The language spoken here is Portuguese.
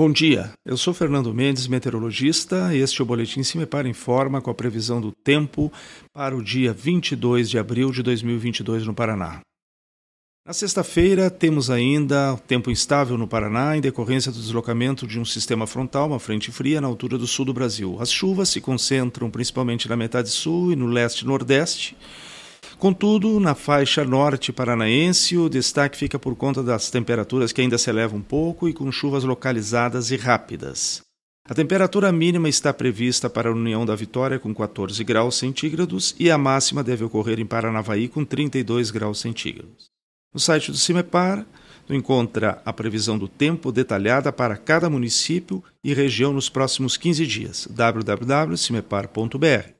Bom dia, eu sou Fernando Mendes, meteorologista, este é o Boletim Se Me Para Informa com a previsão do tempo para o dia 22 de abril de 2022 no Paraná. Na sexta-feira, temos ainda tempo instável no Paraná em decorrência do deslocamento de um sistema frontal, uma frente fria, na altura do sul do Brasil. As chuvas se concentram principalmente na metade sul e no leste e nordeste, Contudo, na faixa norte paranaense, o destaque fica por conta das temperaturas que ainda se elevam um pouco e com chuvas localizadas e rápidas. A temperatura mínima está prevista para a União da Vitória com 14 graus centígrados e a máxima deve ocorrer em Paranavaí com 32 graus centígrados. No site do CIMEPAR, tu encontra a previsão do tempo detalhada para cada município e região nos próximos 15 dias. www.cimepar.br